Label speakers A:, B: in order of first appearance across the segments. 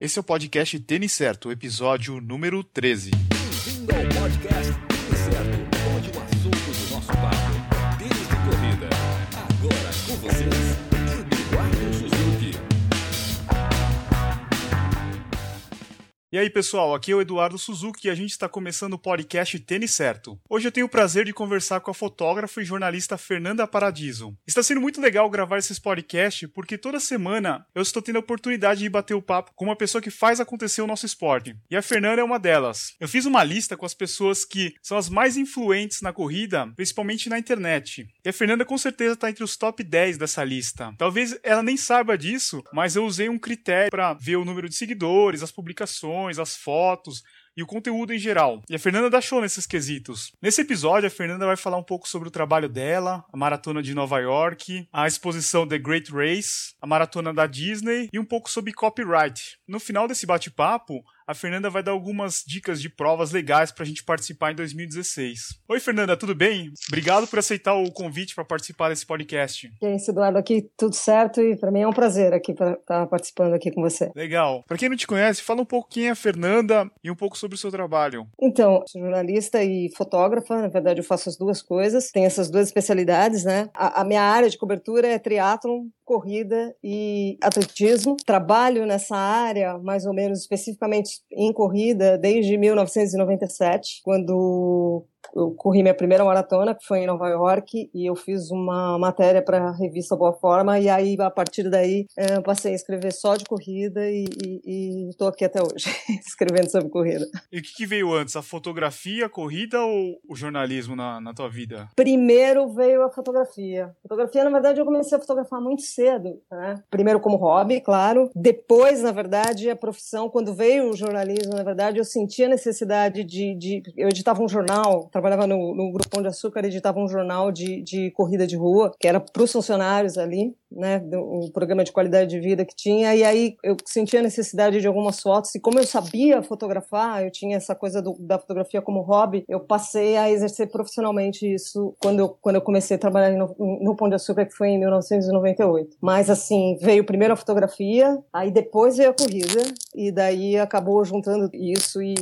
A: Esse é o podcast Tênis Certo, episódio número 13.
B: Bem-vindo ao podcast Tênis Certo, onde o assunto do nosso papo, tênis de corrida. Agora com vocês,
A: E aí, pessoal, aqui é o Eduardo Suzuki e a gente está começando o podcast Tênis Certo. Hoje eu tenho o prazer de conversar com a fotógrafa e jornalista Fernanda Paradiso. Está sendo muito legal gravar esses podcasts porque toda semana eu estou tendo a oportunidade de bater o papo com uma pessoa que faz acontecer o nosso esporte. E a Fernanda é uma delas. Eu fiz uma lista com as pessoas que são as mais influentes na corrida, principalmente na internet. E a Fernanda com certeza está entre os top 10 dessa lista. Talvez ela nem saiba disso, mas eu usei um critério para ver o número de seguidores, as publicações, as fotos e o conteúdo em geral. E a Fernanda show nesses quesitos. Nesse episódio, a Fernanda vai falar um pouco sobre o trabalho dela, a maratona de Nova York, a exposição The Great Race, a maratona da Disney e um pouco sobre copyright. No final desse bate-papo, a Fernanda vai dar algumas dicas de provas legais para a gente participar em 2016. Oi, Fernanda, tudo bem? Obrigado por aceitar o convite para participar desse podcast.
C: E aí, Eduardo, aqui tudo certo e para mim é um prazer aqui estar tá participando aqui com você.
A: Legal. Para quem não te conhece, fala um pouco quem é a Fernanda e um pouco sobre o seu trabalho.
C: Então, sou jornalista e fotógrafa, na verdade eu faço as duas coisas, tenho essas duas especialidades, né? A, a minha área de cobertura é triatlon, corrida e atletismo. Trabalho nessa área, mais ou menos especificamente em corrida, desde 1997, quando eu corri minha primeira maratona, que foi em Nova York, e eu fiz uma matéria para a revista Boa Forma, e aí, a partir daí, eh, eu passei a escrever só de corrida e estou aqui até hoje, escrevendo sobre corrida.
A: E o que, que, veio antes, a fotografia, a corrida ou o jornalismo na, na tua vida?
C: Primeiro veio a fotografia. Fotografia, na verdade, eu comecei a fotografar muito cedo, né? Primeiro como hobby, claro. Depois, na verdade, a profissão, quando veio o jornalismo, na verdade, eu sentia a necessidade de, de... Eu editava um jornal, trabalhava no, no Grupo Pão de Açúcar, editava um jornal de, de corrida de rua, que era para os funcionários ali, né, um programa de qualidade de vida que tinha, e aí eu sentia a necessidade de algumas fotos, e como eu sabia fotografar, eu tinha essa coisa do, da fotografia como hobby, eu passei a exercer profissionalmente isso quando eu, quando eu comecei a trabalhar no, no Pão de Açúcar, que foi em 1998. Mas assim, veio primeiro a fotografia, aí depois veio a corrida, e daí acabou juntando isso e,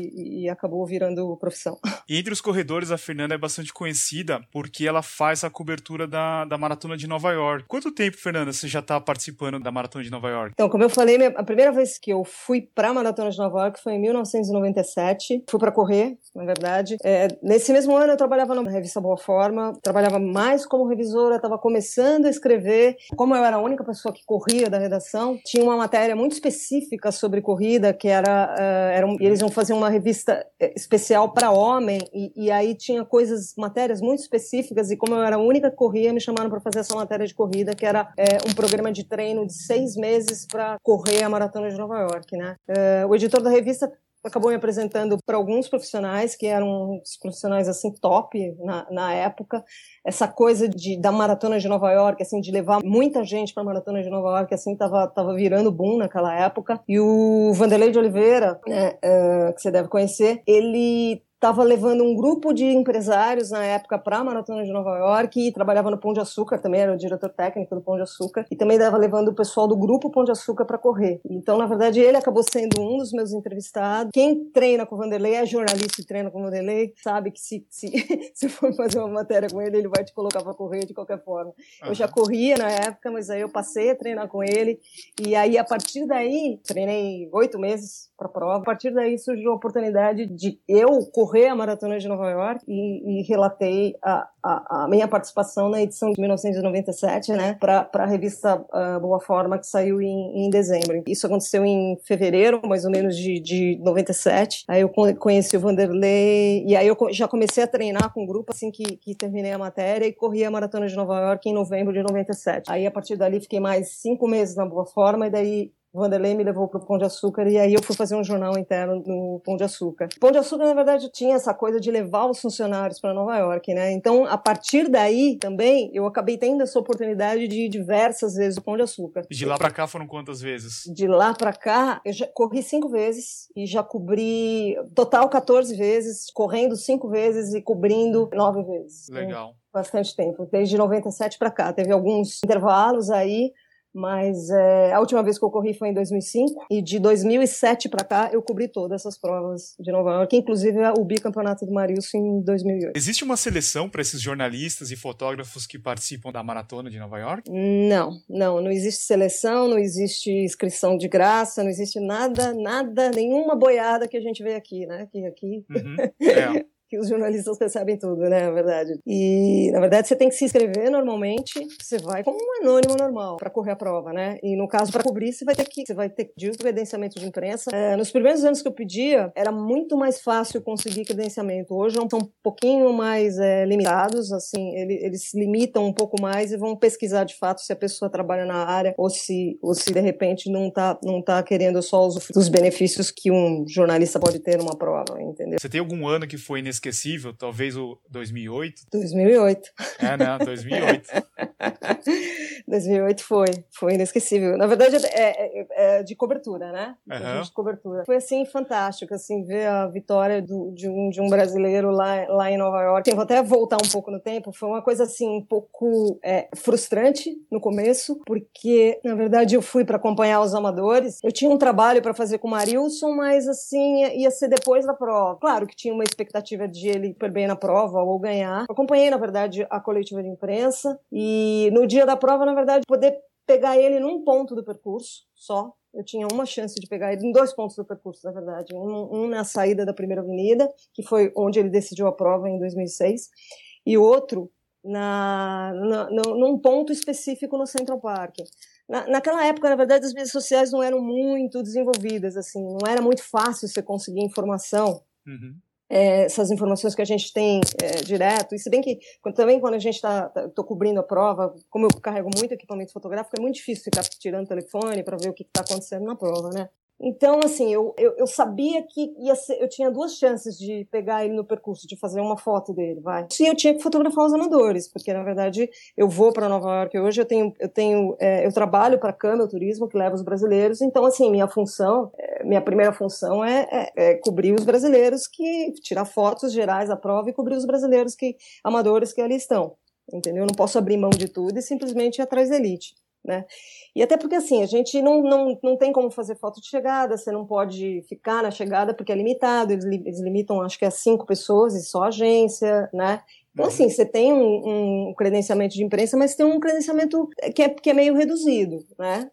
C: e acabou virando profissão.
A: Entre os corredores, a Fernanda é bastante conhecida porque ela faz a cobertura da, da Maratona de Nova York. Quanto tempo, Fernanda, você já está participando da Maratona de Nova York?
C: Então, como eu falei, a primeira vez que eu fui para a Maratona de Nova York foi em 1997. Fui para correr, na verdade. É, nesse mesmo ano eu trabalhava na revista Boa Forma, trabalhava mais como revisora, estava começando a escrever. Como eu era a única pessoa que corria da redação, tinha uma matéria muito específica sobre corrida, que era, uh, era um, eles iam fazer uma revista eh, especial para homem, e, e aí tinha coisas, matérias muito específicas, e como eu era a única que corria, me chamaram para fazer essa matéria de corrida, que era é, um programa de treino de seis meses para correr a maratona de Nova York, né? É, o editor da revista acabou me apresentando para alguns profissionais que eram os profissionais assim top na, na época essa coisa de da maratona de Nova York assim de levar muita gente para a maratona de Nova York assim tava tava virando boom naquela época e o Vanderlei de Oliveira né, uh, que você deve conhecer ele estava levando um grupo de empresários na época para a Maratona de Nova York e trabalhava no Pão de Açúcar, também era o diretor técnico do Pão de Açúcar, e também estava levando o pessoal do grupo Pão de Açúcar para correr. Então, na verdade, ele acabou sendo um dos meus entrevistados. Quem treina com o Vanderlei é jornalista e treina com o Vanderlei, sabe que se, se, se for fazer uma matéria com ele, ele vai te colocar para correr de qualquer forma. Uhum. Eu já corria na época, mas aí eu passei a treinar com ele, e aí a partir daí, treinei oito meses para a prova, a partir daí surgiu a oportunidade de eu correr correr a Maratona de Nova York e, e relatei a, a, a, minha participação na edição de 1997, né, para a revista uh, Boa Forma, que saiu em, em, dezembro. Isso aconteceu em fevereiro, mais ou menos, de, de 97. Aí eu conheci o Vanderlei, e aí eu já comecei a treinar com o grupo assim que, que terminei a matéria e corri a Maratona de Nova York em novembro de 97. Aí a partir dali fiquei mais cinco meses na Boa Forma, e daí Vanderlei me levou para o Pão de Açúcar e aí eu fui fazer um jornal interno no Pão de Açúcar. Pão de Açúcar, na verdade, tinha essa coisa de levar os funcionários para Nova York, né? Então, a partir daí também, eu acabei tendo essa oportunidade de ir diversas vezes ao Pão de Açúcar.
A: E de lá para cá foram quantas vezes?
C: De lá para cá, eu já corri cinco vezes e já cobri total 14 vezes, correndo cinco vezes e cobrindo nove vezes.
A: Legal.
C: Bastante tempo, desde 97 para cá. Teve alguns intervalos aí, Mas é, a última vez que eu corri foi em 2005 e de 2007 para cá eu cobri todas essas provas de Nova York, inclusive o bicampeonato do Marilson em 2008.
A: Existe uma seleção para esses jornalistas e fotógrafos que participam da maratona de Nova York?
C: Não, não, não existe seleção, não existe inscrição de graça, não existe nada, nada, nenhuma boiada que a gente vê aqui, né? Que aqui uhum. é. que os jornalistas recebem tudo, né? Na verdade. E, na verdade, você tem que se inscrever normalmente. Você vai como um anônimo normal para correr a prova, né? E no caso, para cobrir, você vai ter que você vai ter que pedir o credenciamento de imprensa. É, nos primeiros anos que eu pedia, era muito mais fácil conseguir credenciamento. Hoje são um pouquinho mais é, limitados, assim, eles, eles limitam um pouco mais e vão pesquisar de fato se a pessoa trabalha na área ou se, ou se de repente não tá, não tá querendo só os, os benefícios que um jornalista pode ter numa prova, entendeu?
A: Você tem algum ano que foi nesse inesquecível, talvez o 2008.
C: 2008.
A: É, não, 2008.
C: 2008 foi, foi inesquecível. Na verdade, é, é, é de cobertura, né?
A: Uhum.
C: De cobertura. Foi, assim, fantástico, assim, ver a vitória do, de, um, de um brasileiro lá, lá em Nova York. Eu vou até voltar um pouco no tempo, foi uma coisa, assim, um pouco é, frustrante no começo, porque, na verdade, eu fui para acompanhar os amadores. Eu tinha um trabalho para fazer com o Marilson, mas, assim, ia ser depois da prova. Claro que tinha uma expectativa de ele ir bem na prova ou ganhar. Eu acompanhei, na verdade, a coletiva de imprensa e no dia da prova, na verdade, poder pegar ele num ponto do percurso só. Eu tinha uma chance de pegar ele em dois pontos do percurso, na verdade. Um, um na saída da primeira avenida, que foi onde ele decidiu a prova em 2006, e outro na, na, num ponto específico no Central Park. Na, naquela época, na verdade, as mídias sociais não eram muito desenvolvidas, assim, não era muito fácil você conseguir informação. Uhum é, essas informações que a gente tem é, direto. E se bem que também quando a gente está tá, tô cobrindo a prova, como eu carrego muito equipamento fotográfico, é muito difícil ficar tirando o telefone para ver o que está acontecendo na prova, né? Então, assim, eu, eu, eu, sabia que ser, eu tinha duas chances de pegar ele no percurso, de fazer uma foto dele, vai. E eu tinha que fotografar os amadores, porque na verdade eu vou para Nova York hoje, eu tenho, eu tenho, é, eu trabalho para a Câmara Turismo que leva os brasileiros. Então, assim, minha função, é, minha primeira função é, é, é, cobrir os brasileiros que tirar fotos gerais da prova e cobrir os brasileiros que amadores que ali estão. Entendeu? Eu não posso abrir mão de tudo e simplesmente ir atrás da elite né? E até porque, assim, a gente não, não, não tem como fazer foto de chegada, você não pode ficar na chegada porque é limitado, eles, eles limitam, acho que a cinco pessoas e só agência, né? Então, uhum. assim, você tem um, um, credenciamento de imprensa, mas tem um credenciamento que é, que é meio reduzido, né?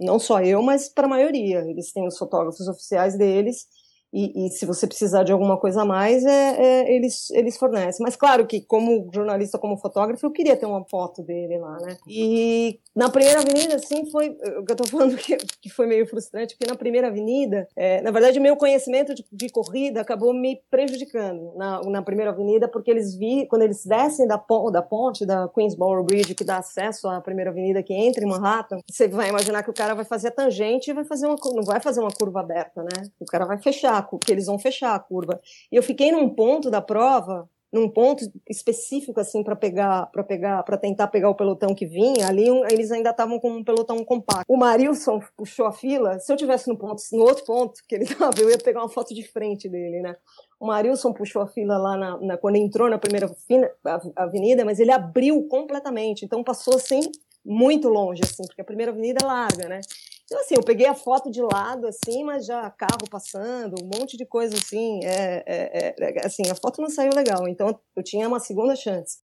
C: não só eu, mas para a maioria. Eles têm os fotógrafos oficiais deles, e, e, se você precisar de alguma coisa a mais, é, é, eles, eles fornecem. Mas claro que, como jornalista, como fotógrafo, eu queria ter uma foto dele lá, né? E na primeira avenida, assim, foi. O que eu tô falando que, que foi meio frustrante, porque na primeira avenida, é, na verdade, meu conhecimento de, de, corrida acabou me prejudicando na, na primeira avenida, porque eles vi, quando eles descem da, da ponte, da Queensboro Bridge, que dá acesso à primeira avenida que entra em Manhattan, você vai imaginar que o cara vai fazer a tangente e vai fazer uma, não vai fazer uma curva aberta, né? O cara vai fechar que eles vão fechar a curva. E eu fiquei num ponto da prova, num ponto específico assim para pegar, para pegar, para tentar pegar o pelotão que vinha. Ali eles ainda estavam com um pelotão compacto. O Marilson puxou a fila. Se eu tivesse no ponto, no outro ponto que ele estava, eu ia pegar uma foto de frente dele, né? O Marilson puxou a fila lá na, na quando entrou na primeira fina, avenida, mas ele abriu completamente. Então passou assim muito longe, assim, porque a primeira avenida é larga, né? Então, assim, eu peguei a foto de lado, assim, mas já carro passando, um monte de coisa assim. É, é, é, assim, a foto não saiu legal, então eu tinha uma segunda chance.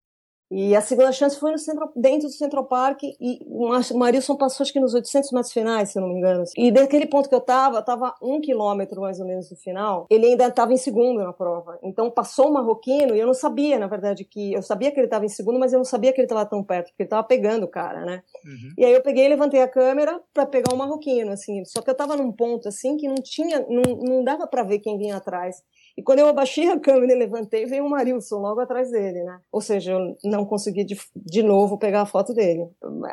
C: E a segunda chance foi no centro, dentro do Central Park e o Marilson passou acho que nos 800 metros finais, se eu não me engano. E daquele ponto que eu tava, tava um quilômetro mais ou menos do final, ele ainda estava em segundo na prova. Então passou o marroquino e eu não sabia, na verdade, que eu sabia que ele estava em segundo, mas eu não sabia que ele estava tão perto, porque ele estava pegando o cara, né? Uhum. E aí eu peguei, levantei a câmera para pegar o marroquino, assim. Só que eu tava num ponto assim que não tinha, não, não dava para ver quem vinha atrás. E quando eu abaixei a câmera e levantei, veio o Marilson logo atrás dele, né? Ou seja, eu não consegui de, de novo pegar a foto dele.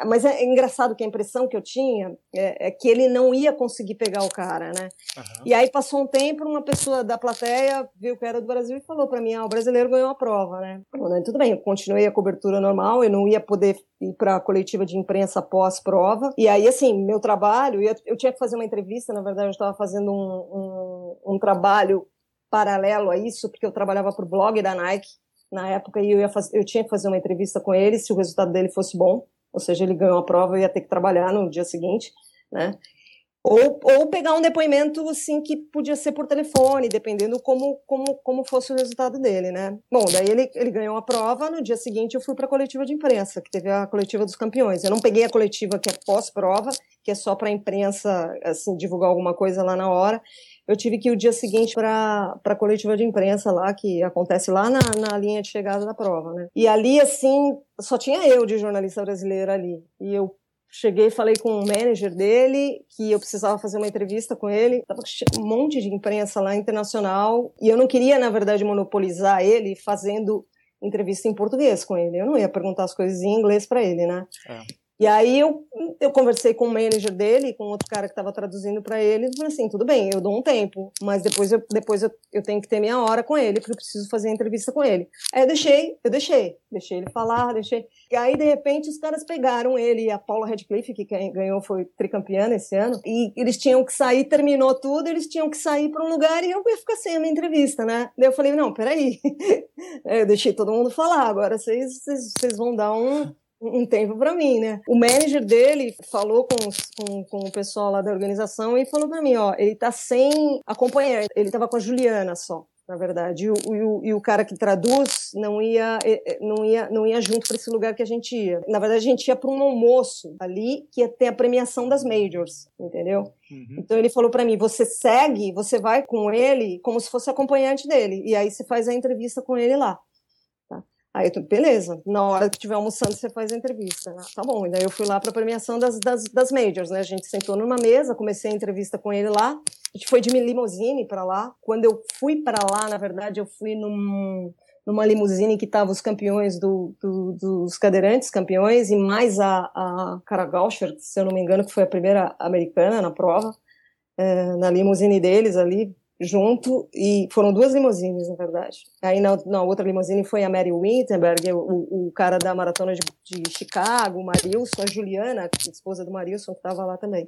C: Mas é, é engraçado que a impressão que eu tinha é, é, que ele não ia conseguir pegar o cara, né? Uhum. E aí passou um tempo, uma pessoa da plateia viu que era do Brasil e falou para mim: ah, o brasileiro ganhou a prova, né? Falei, tudo bem, eu continuei a cobertura normal, eu não ia poder ir para a coletiva de imprensa pós-prova. E aí, assim, meu trabalho, eu, eu tinha que fazer uma entrevista, na verdade, eu estava fazendo um, um, um trabalho paralelo a isso, porque eu trabalhava para o blog da Nike na época e eu, ia eu tinha que fazer uma entrevista com ele se o resultado dele fosse bom. ou seja, ele ganhou a prova e ia ter que trabalhar no dia seguinte, né? Ou, ou pegar um depoimento assim que podia ser por telefone, dependendo como, como, como fosse o resultado dele, né? Bom, daí ele, ele ganhou a prova, no dia seguinte eu fui para a coletiva de imprensa, que teve a coletiva dos campeões. Eu não peguei a coletiva que é pós-prova, que é só para a imprensa assim, divulgar alguma coisa lá na hora. Eu tive que ir o dia seguinte para a coletiva de imprensa lá, que acontece lá na, na linha de chegada da prova, né? E ali, assim, só tinha eu de jornalista brasileira ali. E eu Cheguei falei com o manager dele que eu precisava fazer uma entrevista com ele. Tava um monte de imprensa lá internacional e eu não queria, na verdade, monopolizar ele fazendo entrevista em português com ele. Eu não ia perguntar as coisas em inglês para ele, né? É. E aí eu, eu conversei com o manager dele, com outro cara que estava traduzindo para ele, e falei assim, tudo bem, eu dou um tempo, mas depois, eu, depois eu, eu tenho que ter minha hora com ele, porque eu preciso fazer a entrevista com ele. Aí eu deixei, eu deixei, deixei ele falar, deixei. E aí, de repente, os caras pegaram ele e a Paula Radcliffe, que ganhou, foi tricampeã esse ano, e eles tinham que sair, terminou tudo, eles tinham que sair para um lugar e eu ia ficar sem a minha entrevista, né? Daí eu falei, não, peraí. eu deixei todo mundo falar, agora vocês, vocês, vocês vão dar um um tempo para mim, né? O manager dele falou com, com, com, o pessoal lá da organização e falou para mim, ó, ele tá sem acompanhar, ele tava com a Juliana só, na verdade, e o, e o, e o cara que traduz não ia, não ia, não ia junto para esse lugar que a gente ia. Na verdade, a gente ia para um almoço ali que ia ter a premiação das majors, entendeu? Uhum. Então ele falou para mim, você segue, você vai com ele como se fosse acompanhante dele, e aí você faz a entrevista com ele lá. Aí eu, beleza, na hora que estiver almoçando você faz a entrevista. Ah, tá bom, e daí eu fui lá para a premiação das, das, das majors, né? A gente sentou numa mesa, comecei a entrevista com ele lá. A gente foi de limousine para lá. Quando eu fui para lá, na verdade, eu fui num, numa limusine que tava os campeões do, do, dos cadeirantes, campeões, e mais a, a Cara Gauscher, se eu não me engano, que foi a primeira americana na prova, é, na limusine deles ali, junto, e foram duas limusines, na verdade. Aí na, na outra limusine foi a Mary Wittenberg, o, o cara da maratona de, de Chicago, o Marilson, a Juliana, esposa do Marilson, que estava lá também.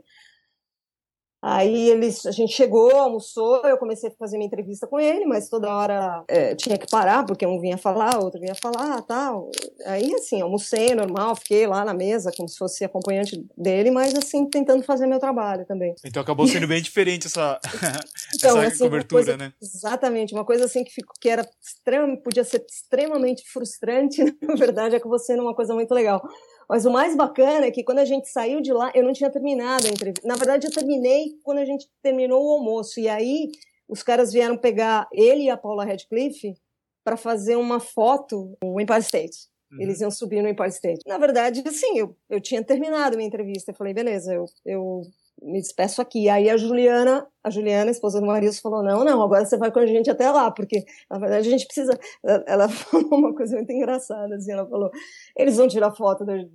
C: Aí eles, a gente chegou, almoçou, eu comecei a fazer minha entrevista com ele, mas toda hora é, tinha que parar, porque um vinha falar, outro vinha falar, tal. Aí, assim, almocei normal, fiquei lá na mesa, como se fosse acompanhante dele, mas, assim, tentando fazer meu trabalho também.
A: Então acabou sendo bem diferente essa, então, essa assim, cobertura,
C: coisa,
A: né?
C: Exatamente, uma coisa assim que, ficou, que era extrema, podia ser extremamente frustrante, na verdade, acabou sendo uma coisa muito legal. Mas o mais bacana é que quando a gente saiu de lá, eu não tinha terminado a entrevista. Na verdade, eu terminei quando a gente terminou o almoço. E aí, os caras vieram pegar ele e a Paula Radcliffe para fazer uma foto no Empire State. Uhum. Eles iam subir no Empire State. Na verdade, assim, eu, eu tinha terminado a minha entrevista. Eu falei, beleza, eu, eu me despeço aqui. Aí a Juliana, a Juliana, a esposa do Marius, falou: não, não, agora você vai com a gente até lá, porque na verdade a gente precisa. Ela falou uma coisa muito engraçada, assim, ela falou: eles vão tirar foto do,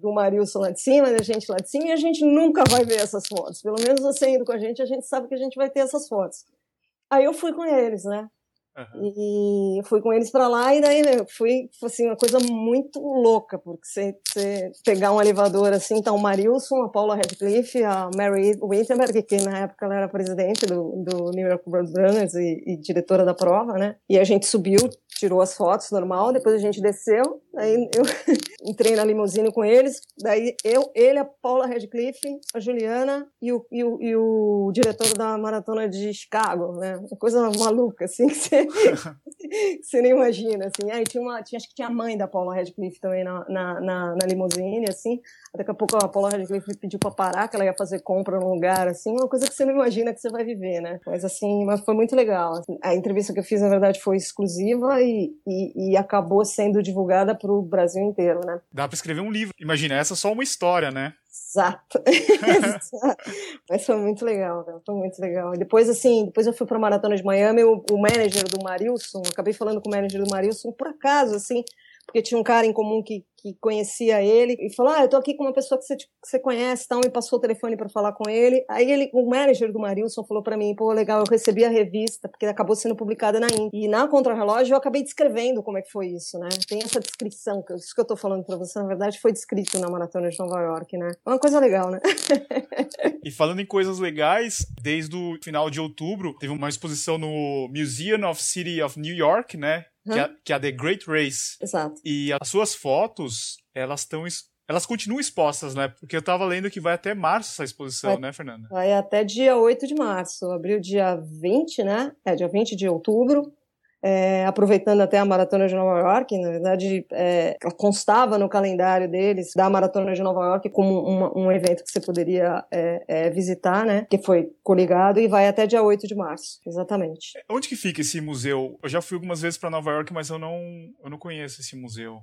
C: do Marius lá de cima, da gente lá de cima, e a gente nunca vai ver essas fotos. Pelo menos você indo com a gente, a gente sabe que a gente vai ter essas fotos. Aí eu fui com eles, né? Uhum. E fui com eles para lá e daí né, fui assim uma coisa muito louca porque você, pegar um elevador assim tá o Marilson, a Paula Radcliffe, a Mary Wittenberg que na época ela era presidente do, do New York World Runners e, e diretora da prova, né? E a gente subiu, tirou as fotos normal, depois a gente desceu, aí eu entrei na limusine com eles, daí eu, ele, a Paula Radcliffe, a Juliana e o, e o, e o diretor da maratona de Chicago, né? Uma coisa maluca assim que você você nem imagina, assim. Aí tinha uma, tinha, acho que tinha a mãe da Paula Radcliffe também na, na, na, na limusine, assim. Daqui a pouco a Paula Radcliffe pediu para parar, que ela ia fazer compra num lugar, assim, uma coisa que você não imagina que você vai viver, né? Mas assim, mas foi muito legal. Assim. A entrevista que eu fiz, na verdade, foi exclusiva e, e, e acabou sendo divulgada para o Brasil inteiro, né?
A: Dá para escrever um livro. Imagina, essa é só uma história, né?
C: Exato. Mas foi muito legal, cara. Foi muito legal. Depois, assim, depois eu fui para Maratona de Miami, o, o manager do Marilson, acabei falando com o manager do Marilson, por acaso, assim, porque tinha um cara em comum que, que conhecia ele e falou: Ah, eu tô aqui com uma pessoa que você, que você conhece, então, me passou o telefone para falar com ele. Aí ele, o manager do Marilson falou para mim: Pô, legal, eu recebi a revista, porque acabou sendo publicada na Índia. E na Contrarrelógio eu acabei descrevendo como é que foi isso, né? Tem essa descrição, que isso que eu tô falando para você, na verdade, foi descrito na Maratona de Nova York, né? É uma coisa legal, né?
A: e falando em coisas legais, desde o final de outubro, teve uma exposição no Museum of City of New York, né? que, é, que é a The Great Race.
C: Exato.
A: E as suas fotos, elas estão elas continuam expostas, né? Porque eu tava lendo que vai até março essa exposição,
C: vai,
A: né, Fernanda?
C: Vai até dia 8 de março. Abriu dia 20, né? É, dia 20 de outubro é, aproveitando até a Maratona de Nova York, na verdade, é, constava no calendário deles da Maratona de Nova York como um, um evento que você poderia é, é, visitar, né? Que foi coligado e vai até dia 8 de março, exatamente.
A: Onde que fica esse museu? Eu já fui algumas vezes para Nova York, mas eu não, eu não conheço esse museu.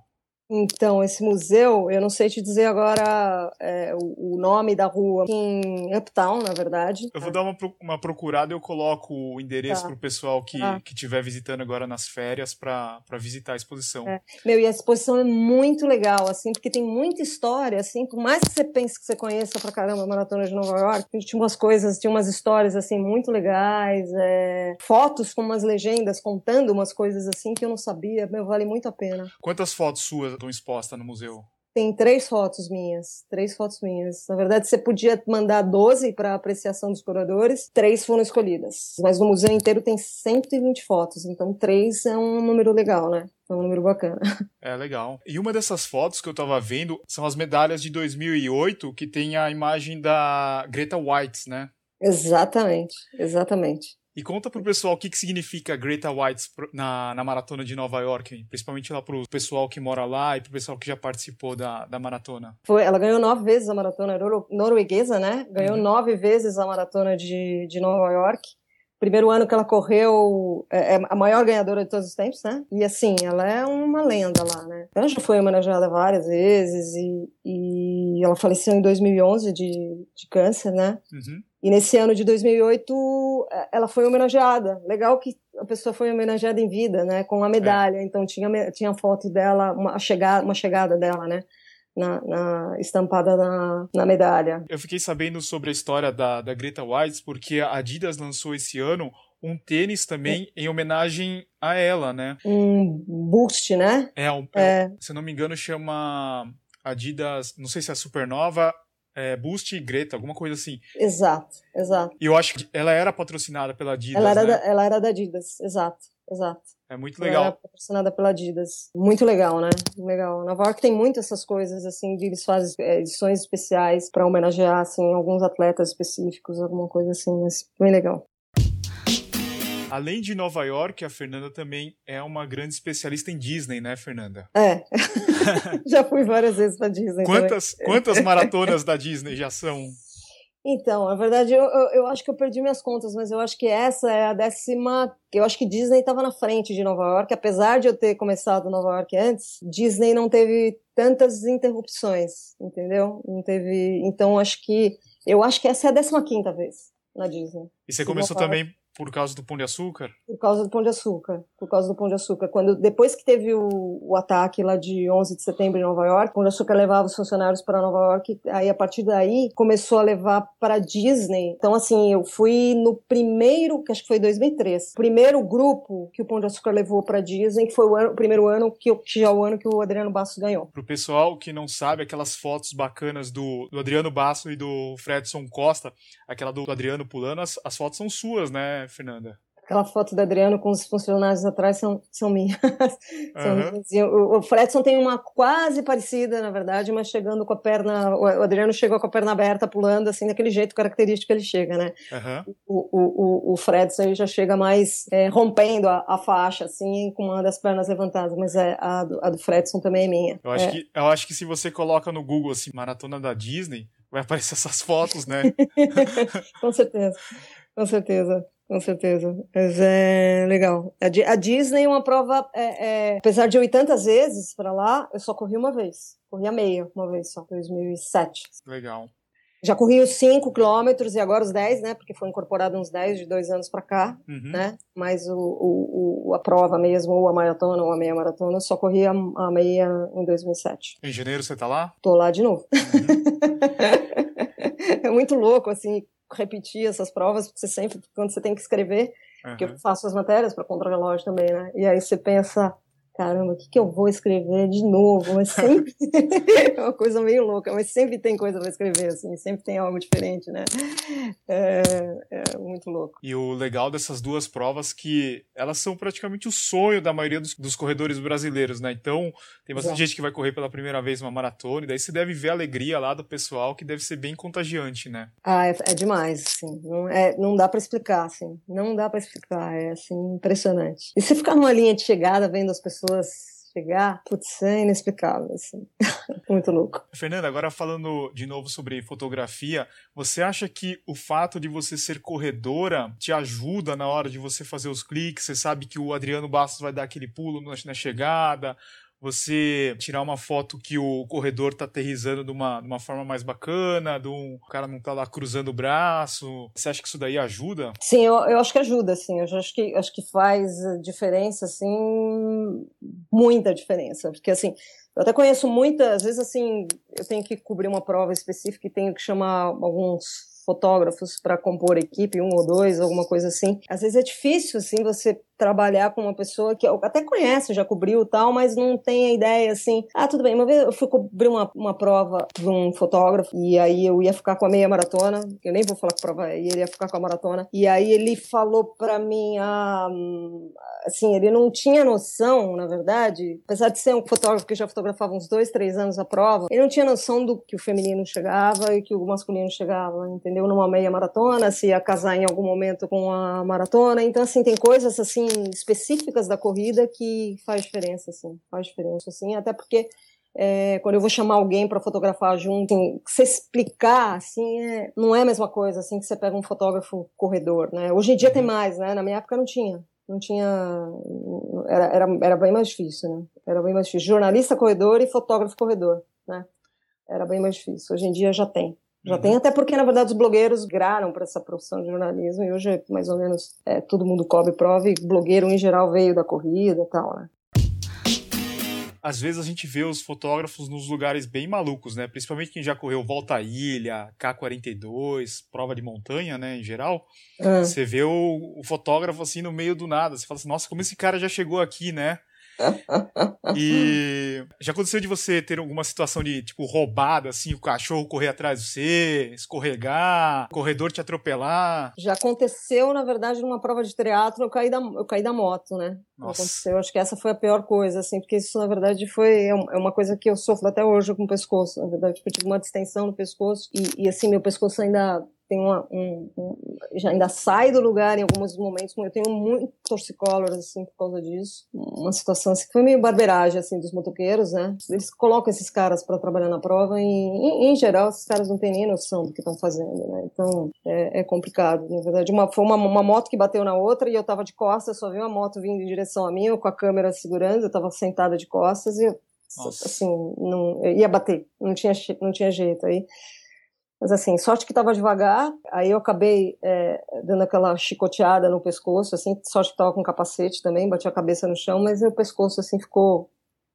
C: Então, esse museu, eu não sei te dizer agora é, o, o, nome da rua, em Uptown, na verdade.
A: Eu vou dar uma, uma procurada e eu coloco o endereço tá. para o pessoal que tá. estiver visitando agora nas férias para visitar a exposição.
C: É. Meu, e a exposição é muito legal, assim, porque tem muita história, assim, por mais que você pense que você conheça pra caramba a Maratona de Nova York, tinha umas coisas, tinha umas histórias, assim, muito legais, é, fotos com umas legendas contando umas coisas, assim, que eu não sabia, meu, vale muito a pena.
A: Quantas fotos suas estão expostas no museu?
C: Tem três fotos minhas, três fotos minhas. Na verdade, você podia mandar 12 para apreciação dos curadores, três foram escolhidas. Mas no museu inteiro tem 120 fotos, então três é um número legal, né? É um número bacana.
A: É legal. E uma dessas fotos que eu tava vendo são as medalhas de 2008, que tem a imagem da Greta White, né?
C: Exatamente, exatamente.
A: E conta pro pessoal o que, que significa Greta White na, na maratona de Nova York, principalmente lá pro pessoal que mora lá e pro pessoal que já participou da, da maratona.
C: Foi, ela ganhou nove vezes a maratona norueguesa, né? Ganhou uhum. nove vezes a maratona de, de Nova York. Primeiro ano que ela correu, é, é a maior ganhadora de todos os tempos, né? E assim, ela é uma lenda lá, né? Ela já foi homenageada várias vezes e, e ela faleceu em 2011 de, de câncer, né? Uhum. E nesse ano de 2008, é, ela foi homenageada. Legal que a pessoa foi homenageada em vida, né? Com a medalha. É. Então tinha tinha foto dela, uma chegada, uma chegada dela, né? Na, na, estampada na, na, medalha.
A: Eu fiquei sabendo sobre a história da, da Greta White porque a Adidas lançou esse ano um tênis também é. em homenagem a ela, né?
C: Um boost, né?
A: É, um, é. se eu não me engano chama Adidas, não sei se é Supernova é, Boost e Greta, alguma coisa assim.
C: Exato, exato.
A: E eu acho que ela era patrocinada pela Adidas.
C: Ela era,
A: né?
C: da, ela era da Adidas, exato, exato.
A: É muito legal. Ela era
C: patrocinada pela Adidas. Muito legal, né? Legal. Nova York tem muitas essas coisas, assim, de eles fazem é, edições especiais para homenagear, assim, alguns atletas específicos, alguma coisa assim, mas bem legal.
A: Além de Nova York, a Fernanda também é uma grande especialista em Disney, né, Fernanda?
C: É. já fui várias vezes pra Disney.
A: Quantas, quantas maratonas da Disney já são?
C: Então, na verdade, eu, eu, eu, acho que eu perdi minhas contas, mas eu acho que essa é a décima. Eu acho que Disney estava na frente de Nova York, apesar de eu ter começado Nova York antes, Disney não teve tantas interrupções, entendeu? Não teve. Então, acho que. Eu acho que essa é a décima quinta vez na Disney.
A: E você começou também por causa do Pão de Açúcar?
C: Por causa do Pão de Açúcar. Por causa do Pão de Açúcar. Quando, depois que teve o, o ataque lá de 11 de setembro em Nova York, o Pão de Açúcar levava os funcionários para Nova York. Aí, a partir daí, começou a levar para Disney. Então, assim, eu fui no primeiro, que acho que foi 2003, primeiro grupo que o Pão de Açúcar levou para Disney, que foi o, ano, o primeiro ano que, que já é o ano que o Adriano Basso ganhou.
A: Pro pessoal que não sabe, aquelas fotos bacanas do, do Adriano Basso e do Fredson Costa, aquela do Adriano pulando, as, as fotos são suas, né? Fernanda?
C: Aquela foto do Adriano com os funcionários atrás são, são minhas. são uhum. minhas. O, o Fredson tem uma quase parecida, na verdade, mas chegando com a perna. O Adriano chegou com a perna aberta, pulando, assim, daquele jeito característico que ele chega, né? Uhum. O, o, o, Fredson já chega mais é, rompendo a, a, faixa, assim, com uma das pernas levantadas, mas é, a, do, a do Fredson também é minha.
A: Eu acho,
C: é.
A: que, eu acho que se você coloca no Google, assim, maratona da Disney, vai aparecer essas fotos, né?
C: com certeza, com certeza. Com certeza. Mas é legal. A Disney é uma prova, é, é, apesar de eu ir tantas vezes para lá, eu só corri uma vez. Corri a meia uma vez só, 2007.
A: Legal.
C: Já corri os 5 quilômetros e agora os 10, né? Porque foi incorporado uns 10 de dois anos para cá, uhum. né? Mas o, o, o, a prova mesmo, ou a maratona, ou a meia maratona, eu só corri a, a meia em 2007.
A: Em janeiro você tá lá?
C: Tô lá de novo. Uhum. é muito louco, assim, repetir essas provas, porque você sempre, quando você tem que escrever, uhum. porque eu faço as matérias para contra-relógio também, né? E aí você pensa, caramba, o que, que eu vou escrever de novo? Mas sempre é uma coisa meio louca, mas sempre tem coisa para escrever, assim, sempre tem algo diferente, né? É, é muito louco.
A: E o legal dessas duas provas que elas são praticamente o sonho da maioria dos, dos corredores brasileiros, né? Então, tem bastante gente que vai correr pela primeira vez uma maratona, e daí você deve ver a alegria lá do pessoal, que deve ser bem contagiante, né?
C: Ah, é, é demais, assim. Não, é, não dá para explicar, assim. Não dá para explicar, é assim, impressionante. E você ficar numa linha de chegada vendo as pessoas chegar, putz, é inexplicável, assim. Muito louco.
A: Fernanda, agora falando de novo sobre fotografia, você acha que o fato de você ser corredora te ajuda na hora de você fazer os cliques? Você sabe que o Adriano Bastos vai dar aquele pulo na chegada, você tirar uma foto que o corredor tá aterrizando de uma, de uma forma mais bacana, de um, o cara não tá lá cruzando o braço. Você acha que isso daí ajuda?
C: Sim, eu, eu acho que ajuda, sim. Eu acho que, acho que faz diferença, assim, muita diferença. Porque, assim, eu até conheço muitas, às vezes, assim, eu tenho que cobrir uma prova específica e tenho que chamar alguns fotógrafos para compor equipe, um ou dois, alguma coisa assim. Às vezes é difícil, assim, você trabalhar com uma pessoa que até conhece, já cobriu tal, mas não tem a ideia assim. Ah, tudo bem. Uma vez eu fui cobrir uma, uma prova de um fotógrafo e aí eu ia ficar com a meia maratona. Eu nem vou falar que prova é, e ele ia ficar com a maratona. E aí ele falou para mim, ah, assim, ele não tinha noção, na verdade, apesar de ser um fotógrafo que já fotografava uns dois, três anos a prova, ele não tinha noção do que o feminino chegava e que o masculino chegava, entendeu? Numa meia maratona, se ia casar em algum momento com a maratona. Então, assim, tem coisas assim específicas da corrida que faz diferença, assim, faz diferença, assim, até porque é, quando eu vou chamar alguém para fotografar junto, assim, você explicar, assim, é, não é a mesma coisa, assim, que você pega um fotógrafo corredor, né? Hoje em dia tem uhum. mais, né? Na minha época não tinha, não tinha, era, era, era bem mais difícil, né? Era bem mais difícil. Jornalista corredor e fotógrafo corredor, né? Era bem mais difícil. Hoje em dia já tem. Já uhum. tem, até porque, na verdade, os blogueiros graram para essa profissão de jornalismo e hoje, mais ou menos, é, todo mundo cobre prova e blogueiro, em geral, veio da corrida e tal, né?
A: Às vezes a gente vê os fotógrafos nos lugares bem malucos, né? Principalmente quem já correu Volta à Ilha, K42, prova de montanha, né, em geral. Uhum. Você vê o, o fotógrafo assim no meio do nada. Você fala assim, nossa, como esse cara já chegou aqui, né? E já aconteceu de você ter alguma situação de, tipo, roubada, assim, o cachorro correr atrás de você, escorregar, o corredor te atropelar?
C: Já aconteceu, na verdade, numa prova de teatro, eu caí da, eu caí da moto, né? Nossa. Aconteceu, acho que essa foi a pior coisa, assim, porque isso, na verdade, foi é, é uma coisa que eu sofro até hoje com o pescoço, na verdade, eu tive uma distensão no pescoço e, e assim, meu pescoço ainda tem uma, um, um, já ainda sai do lugar em alguns momentos, eu tenho muito torcicolor, assim, por causa disso. Uma situação assim, que foi meio barbeiragem, assim, dos motoqueiros, né? Eles colocam esses caras para trabalhar na prova e, em, em, geral, esses caras não têm nem noção do que estão fazendo, né? Então, é, é, complicado. Na verdade, uma, foi uma, uma moto que bateu na outra e eu tava de costas, só vi uma moto vindo em direção a mim, eu com a câmera segurando, eu tava sentada de costas e, Nossa. assim, não, ia bater, não tinha, não tinha jeito. Aí mas assim, sorte que estava devagar, aí eu acabei é, dando aquela chicoteada no pescoço, assim, sorte que estava com capacete também, bati a cabeça no chão, mas o pescoço, assim, ficou,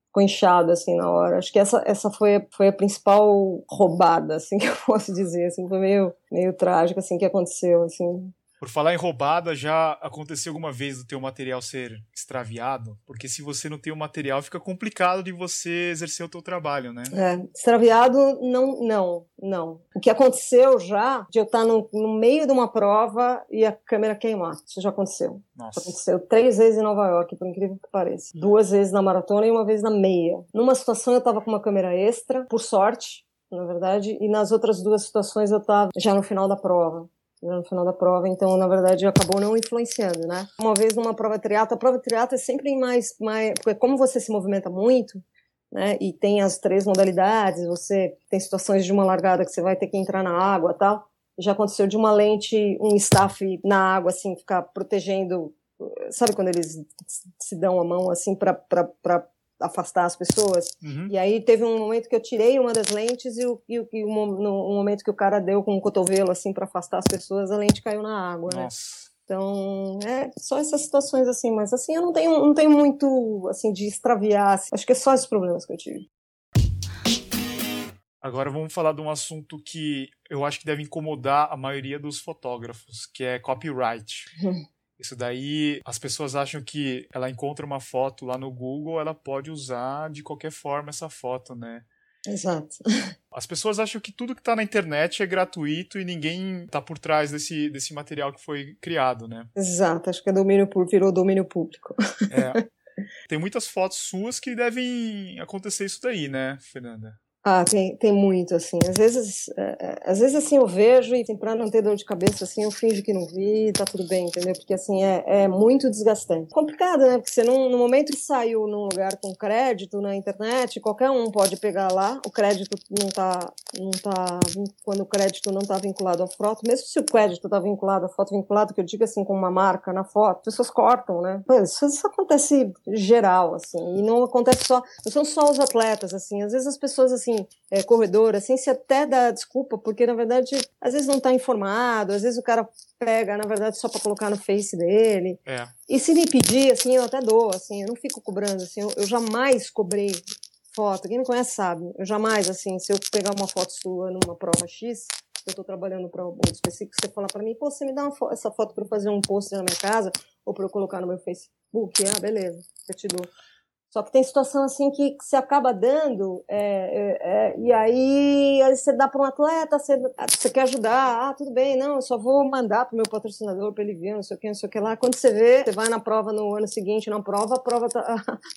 C: ficou inchado, assim, na hora. Acho que essa, essa foi, a, foi a principal roubada, assim, que eu posso dizer, assim, foi meio, meio trágico, assim, que aconteceu, assim.
A: Por falar em roubada, já aconteceu alguma vez do teu material ser extraviado? Porque se você não tem o material, fica complicado de você exercer o teu trabalho, né?
C: É, extraviado, não, não, não. O que aconteceu já, de eu estar no, no meio de uma prova e a câmera queimar. Isso já aconteceu. Nossa. Aconteceu três vezes em Nova York, por incrível que pareça. Duas vezes na maratona e uma vez na meia. Numa situação eu estava com uma câmera extra, por sorte, na verdade, e nas outras duas situações eu estava já no final da prova no final da prova, então na verdade acabou não influenciando, né? Uma vez numa prova triatlo, a prova triatlo é sempre mais, mais porque como você se movimenta muito, né? E tem as três modalidades, você tem situações de uma largada que você vai ter que entrar na água, tal. Já aconteceu de uma lente, um staff na água assim, ficar protegendo, sabe quando eles se dão a mão assim para afastar as pessoas. Uhum. E aí teve um momento que eu tirei uma das lentes e, o, e, o, e no, no momento que o cara deu com o cotovelo assim para afastar as pessoas, a lente caiu na água, né? Nossa. né? Então, é só essas situações assim, mas assim, eu não tenho, não tenho muito assim de extraviar, assim, acho que é só esses problemas que eu tive.
A: Agora vamos falar de um assunto que eu acho que deve incomodar a maioria dos fotógrafos, que é copyright. Isso daí, as pessoas acham que ela encontra uma foto lá no Google, ela pode usar de qualquer forma essa foto, né?
C: Exato.
A: As pessoas acham que tudo que está na internet é gratuito e ninguém está por trás desse, desse material que foi criado, né?
C: Exato, acho que é domínio virou domínio público.
A: É. Tem muitas fotos suas que devem acontecer isso daí, né, Fernanda?
C: Ah, tem, tem muito, assim. Às vezes, é, é, às vezes, assim, eu vejo e, assim, pra não ter dor de cabeça, assim, eu finjo que não vi, tá tudo bem, entendeu? Porque, assim, é, é muito desgastante. Complicado, né? Porque você no momento que saiu num lugar com crédito na internet, qualquer um pode pegar lá, o crédito não tá, não tá, quando o crédito não tá vinculado à foto, mesmo se o crédito tá vinculado à foto, vinculado, que eu digo assim, com uma marca na foto, as pessoas cortam, né? Isso, isso acontece geral, assim, e não acontece só, não são só os atletas, assim, às vezes as pessoas, assim, é, corredor, assim, se até dá desculpa, porque na verdade às vezes não está informado, às vezes o cara pega, na verdade, só para colocar no face dele.
A: É.
C: E se me pedir, assim, eu até dou, assim, eu não fico cobrando, assim, eu, eu jamais cobrei foto. Quem me conhece sabe, eu jamais, assim, se eu pegar uma foto sua numa prova X, eu estou trabalhando para um específico, você falar para mim, pô, você me dá fo essa foto para fazer um post na minha casa ou para eu colocar no meu Facebook? Ah, beleza, eu te dou. Só que tem situação assim que, que você acaba dando, é, é, é, e aí, aí, você dá para um atleta, você, você, quer ajudar, ah, tudo bem, não, eu só vou mandar para o meu patrocinador para ele ver, não sei o que, não sei o que lá. Quando você vê, você vai na prova no ano seguinte, na prova, a prova tá,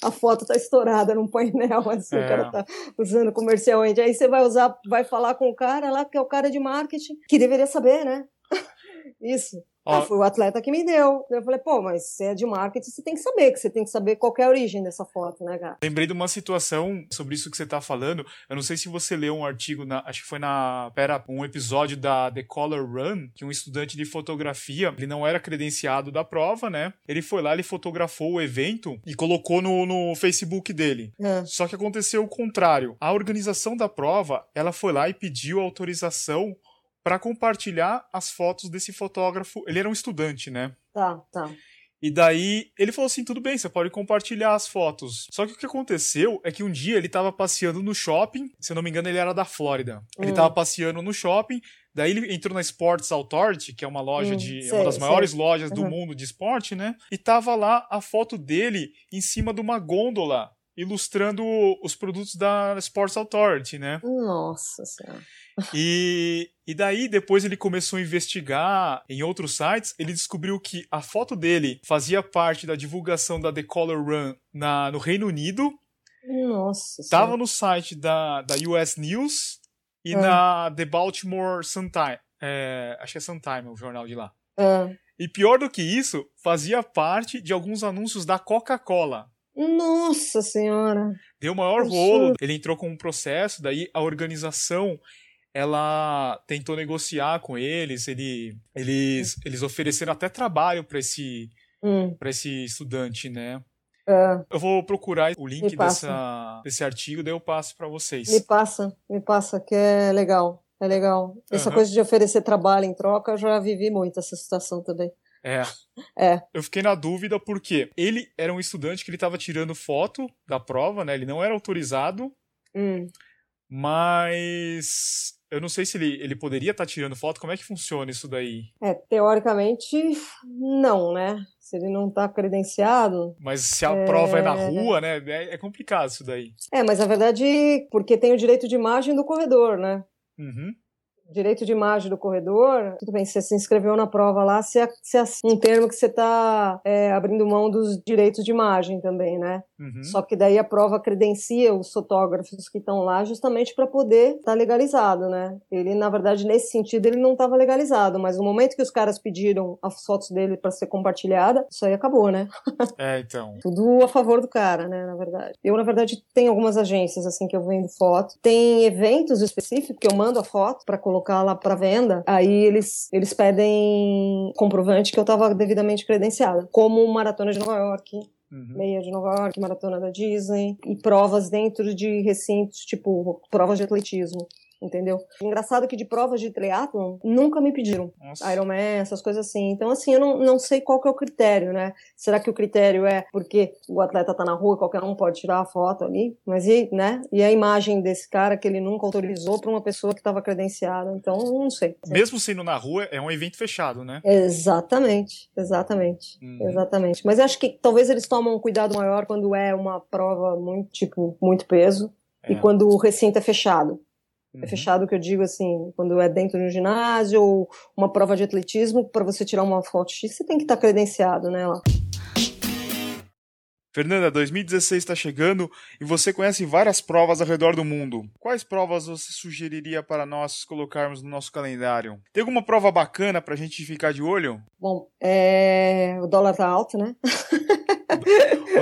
C: a, a foto tá estourada num painel, assim, o cara é. tá usando comercialmente. Aí você vai usar, vai falar com o cara lá, que é o cara de marketing, que deveria saber, né? Isso. Ah, foi o atleta que me deu. Eu falei, pô, mas você é de marketing, você tem que saber, que você tem que saber qual é a origem dessa foto, né, cara?
A: Lembrei de uma situação sobre isso que você tá falando. Eu não sei se você leu um artigo, na, acho que foi na. Pera, um episódio da The Color Run, que um estudante de fotografia, ele não era credenciado da prova, né? Ele foi lá, ele fotografou o evento e colocou no, no Facebook dele. É. Só que aconteceu o contrário. A organização da prova, ela foi lá e pediu autorização para compartilhar as fotos desse fotógrafo. Ele era um estudante, né?
C: Tá, tá.
A: E daí ele falou assim: tudo bem, você pode compartilhar as fotos. Só que o que aconteceu é que um dia ele estava passeando no shopping, se eu não me engano, ele era da Flórida. Ele estava hum. passeando no shopping, daí ele entrou na Sports Authority, que é uma loja hum, de. Sei, uma das maiores sei. lojas uhum. do mundo de esporte, né? E tava lá a foto dele em cima de uma gôndola, ilustrando os produtos da Sports Authority, né?
C: Nossa Senhora.
A: E, e daí, depois ele começou a investigar em outros sites, ele descobriu que a foto dele fazia parte da divulgação da The Color Run na, no Reino Unido.
C: Nossa.
A: Estava no site da, da US News e é. na The Baltimore Sun Time. É, acho que é Sun Time, o jornal de lá.
C: É.
A: E pior do que isso, fazia parte de alguns anúncios da Coca-Cola.
C: Nossa Senhora!
A: Deu maior rolo. Ele entrou com um processo, daí a organização ela tentou negociar com eles, ele, eles, eles ofereceram até trabalho para esse,
C: hum.
A: esse estudante, né?
C: É.
A: Eu vou procurar o link dessa, desse artigo, daí eu passo para vocês.
C: Me passa, me passa, que é legal. É legal. Essa uhum. coisa de oferecer trabalho em troca, eu já vivi muito essa situação também.
A: É.
C: É.
A: Eu fiquei na dúvida porque ele era um estudante que ele estava tirando foto da prova, né? Ele não era autorizado.
C: Hum.
A: Mas eu não sei se ele, ele poderia estar tá tirando foto. Como é que funciona isso daí?
C: É, teoricamente, não, né? Se ele não está credenciado.
A: Mas se a é... prova é na rua, né? É, é, complicado isso daí.
C: É, mas na verdade, porque tem o direito de imagem do corredor, né?
A: Uhum
C: direito de imagem do corredor, tudo bem, você se inscreveu na prova lá, se é, se é um termo que você está é, abrindo mão dos direitos de imagem também, né?
A: Uhum.
C: Só que daí a prova credencia os fotógrafos que estão lá justamente para poder estar tá legalizado, né? Ele, na verdade, nesse sentido, ele não estava legalizado, mas no momento que os caras pediram as fotos dele para ser compartilhada, isso aí acabou, né?
A: É, então.
C: Tudo a favor do cara, né, na verdade. Eu, na verdade, tenho algumas agências, assim, que eu vendo foto. Tem eventos específicos que eu mando a foto para colocar lá para venda, aí eles, eles pedem comprovante que eu estava devidamente credenciada, como Maratona de Nova York, Uhum. meia de Nova York, maratona da Disney e provas dentro de recintos, tipo provas de atletismo entendeu? Engraçado que de provas de triatlon nunca me pediram Nossa. Ironman, essas coisas assim. Então, assim, eu não, não sei qual que é o critério, né? Será que o critério é porque o atleta tá na rua qualquer um pode tirar a foto ali? Mas e, né? E a imagem desse cara que ele nunca autorizou para uma pessoa que estava credenciada? Então, não sei.
A: Mesmo sendo na rua, é um evento fechado, né?
C: Exatamente, exatamente, hum. exatamente. Mas acho que talvez eles tomam um cuidado maior quando é uma prova muito, tipo, muito peso É. E quando o recinto é fechado. É uhum. É fechado que eu digo assim, quando é dentro de um ginásio ou uma prova de atletismo, para você tirar uma foto X, você tem que estar tá credenciado, né? Lá.
A: Fernanda, 2016 está chegando e você conhece várias provas ao redor do mundo. Quais provas você sugeriria para nós colocarmos no nosso calendário? Tem alguma prova bacana para a gente ficar de olho?
C: Bom, é... o dólar tá alto, né?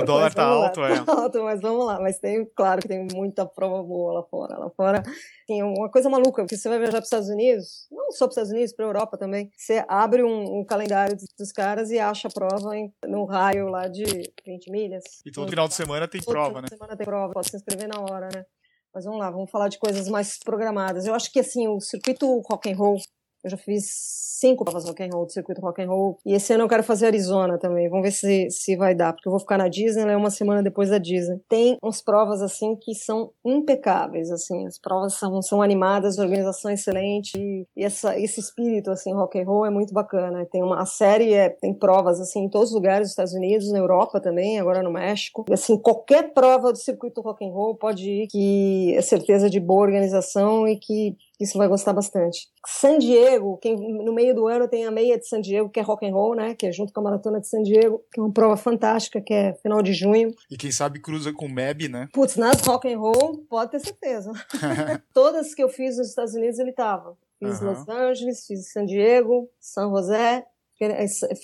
A: O dólar tá alto, lá, é.
C: Tá alto, mas vamos lá. Mas tem, claro que tem muita prova boa lá fora. Lá fora tem uma coisa maluca, porque você vai viajar para os Estados Unidos, não só para os Estados Unidos, para a Europa também. Você abre um, um, calendário dos caras e acha a prova em, no raio lá de 20 milhas.
A: E todo final de semana tem prova, né?
C: Todo semana tem prova, pode se inscrever na hora, né? Mas vamos lá, vamos falar de coisas mais programadas. Eu acho que assim, o circuito rock and roll eu já fiz cinco provas rock and roll, do circuito rock and roll. E esse ano eu quero fazer Arizona também. Vamos ver se, se vai dar, porque eu vou ficar na Disney, né, uma semana depois da Disney. Tem uns provas, assim, que são impecáveis, assim. As provas são, são animadas, organização excelente. E, essa, esse espírito, assim, rock and roll é muito bacana. Tem uma a série, é, tem provas, assim, em todos os lugares dos Estados Unidos, na Europa também, agora no México. E, assim, qualquer prova do circuito rock and roll pode ir, que é certeza de boa organização e que isso vai gostar bastante. San Diego, quem, no meio do ano tem a meia de San Diego, que é rock and roll, né? Que é junto com a maratona de San Diego, que é uma prova fantástica, que é final de junho.
A: E quem sabe cruza com o MEB, né?
C: Putz, nas rock and roll, pode ter certeza. Todas que eu fiz nos Estados Unidos ele tava. Fiz uhum. Los Angeles, fiz San Diego, San José,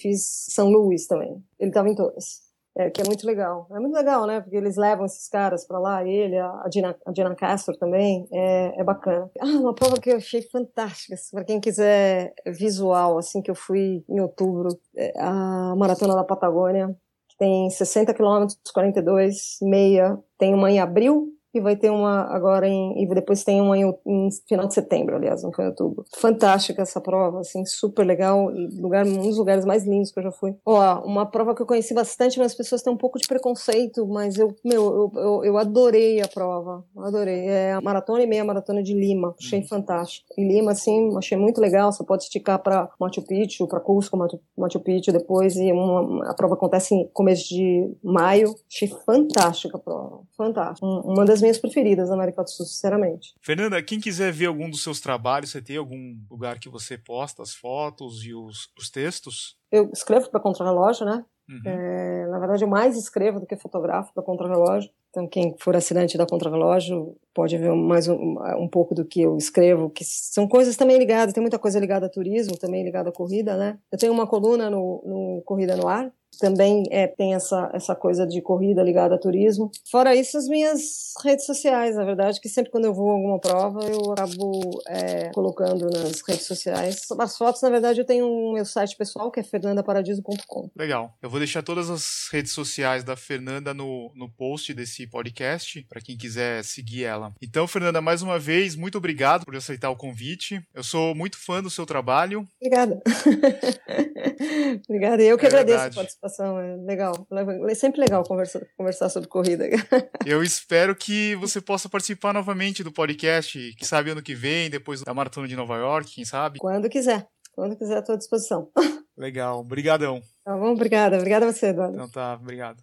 C: fiz São Luís também. Ele tava em todas. É, que é muito legal. É muito legal, né? Porque eles levam esses caras para lá, ele, a Dina, Castro também, é, é bacana. Ah, uma prova que eu achei fantástica, para quem quiser visual, assim, que eu fui em outubro, é a Maratona da Patagônia, que tem 60 quilômetros, 42, meia, tem uma em abril, e vai ter uma agora em. E depois tem uma em, em, final de setembro, aliás, não foi em outubro. Fantástica essa prova, assim, super legal. Lugar, um dos lugares mais lindos que eu já fui. Ó, uma prova que eu conheci bastante, mas as pessoas têm um pouco de preconceito, mas eu, meu, eu, eu, eu adorei a prova. Adorei. É a maratona e meia maratona de Lima. Achei uhum. fantástico. E Lima, assim, achei muito legal. Você pode esticar para Machu Picchu, para Cusco, Machu, Machu Picchu depois. E uma, a prova acontece em começo de maio. Achei fantástica a prova. Fantástica. Uma das minhas preferidas na América do Sul, sinceramente.
A: Fernanda, quem quiser ver algum dos seus trabalhos, você tem algum lugar que você posta as fotos e os, os textos?
C: Eu escrevo para Contra-Relógio, né? Uhum. É, na verdade, eu mais escrevo do que fotografo para Contra-Relógio. Então, quem for assinante da Contra-Relógio pode ver mais um, um, pouco do que eu escrevo, que são coisas também ligadas, tem muita coisa ligada a turismo, também ligada à corrida, né? Eu tenho uma coluna no, no Corrida no Ar, também é, tem essa, essa coisa de corrida ligada a turismo. Fora isso, as minhas redes sociais, na verdade, que sempre quando eu vou a alguma prova, eu acabo é, colocando nas redes sociais. As fotos, na verdade, eu tenho um meu site pessoal, que é fernandaparadiso.com.
A: Legal. Eu vou deixar todas as redes sociais da Fernanda no, no post desse podcast, para quem quiser seguir ela. Então, Fernanda, mais uma vez, muito obrigado por aceitar o convite. Eu sou muito fã do seu trabalho.
C: Obrigada. Obrigada. Eu que é agradeço verdade. a participação. É legal. É sempre legal conversar, conversar sobre corrida.
A: Eu espero que você possa participar novamente do podcast, que sabe ano que vem, depois da Maratona de Nova York, quem sabe?
C: Quando quiser. Quando quiser, à tua disposição.
A: Legal. Obrigadão.
C: Tá bom, obrigada. Obrigada a você, Eduardo.
A: Então tá, obrigado.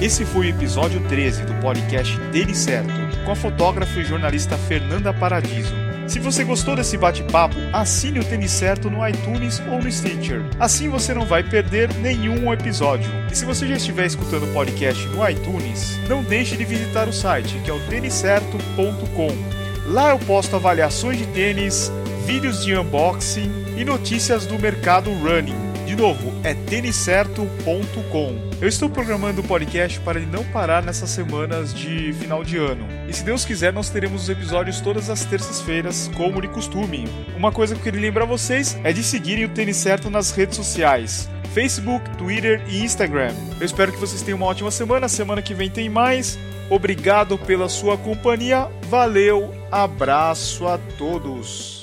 A: Esse foi o episódio 13 do podcast Dele Certo, com a fotógrafa e jornalista Fernanda Paradiso. Se você gostou desse bate-papo, assine o Tênis Certo no iTunes ou no Stitcher. Assim você não vai perder nenhum episódio. E se você já estiver escutando o podcast no iTunes, não deixe de visitar o site, que é o têniscerto.com. Lá eu posto avaliações de tênis, vídeos de unboxing e notícias do mercado running. De novo, é têniscerto.com. Eu estou programando o podcast para ele não parar nessas semanas de final de ano. E se Deus quiser, nós teremos os episódios todas as terças-feiras, como de costume. Uma coisa que eu queria lembrar vocês é de seguirem o Tênis Certo nas redes sociais. Facebook, Twitter e Instagram. Eu espero que vocês tenham uma ótima semana. Semana que vem tem mais. Obrigado pela sua companhia. Valeu. Abraço a todos.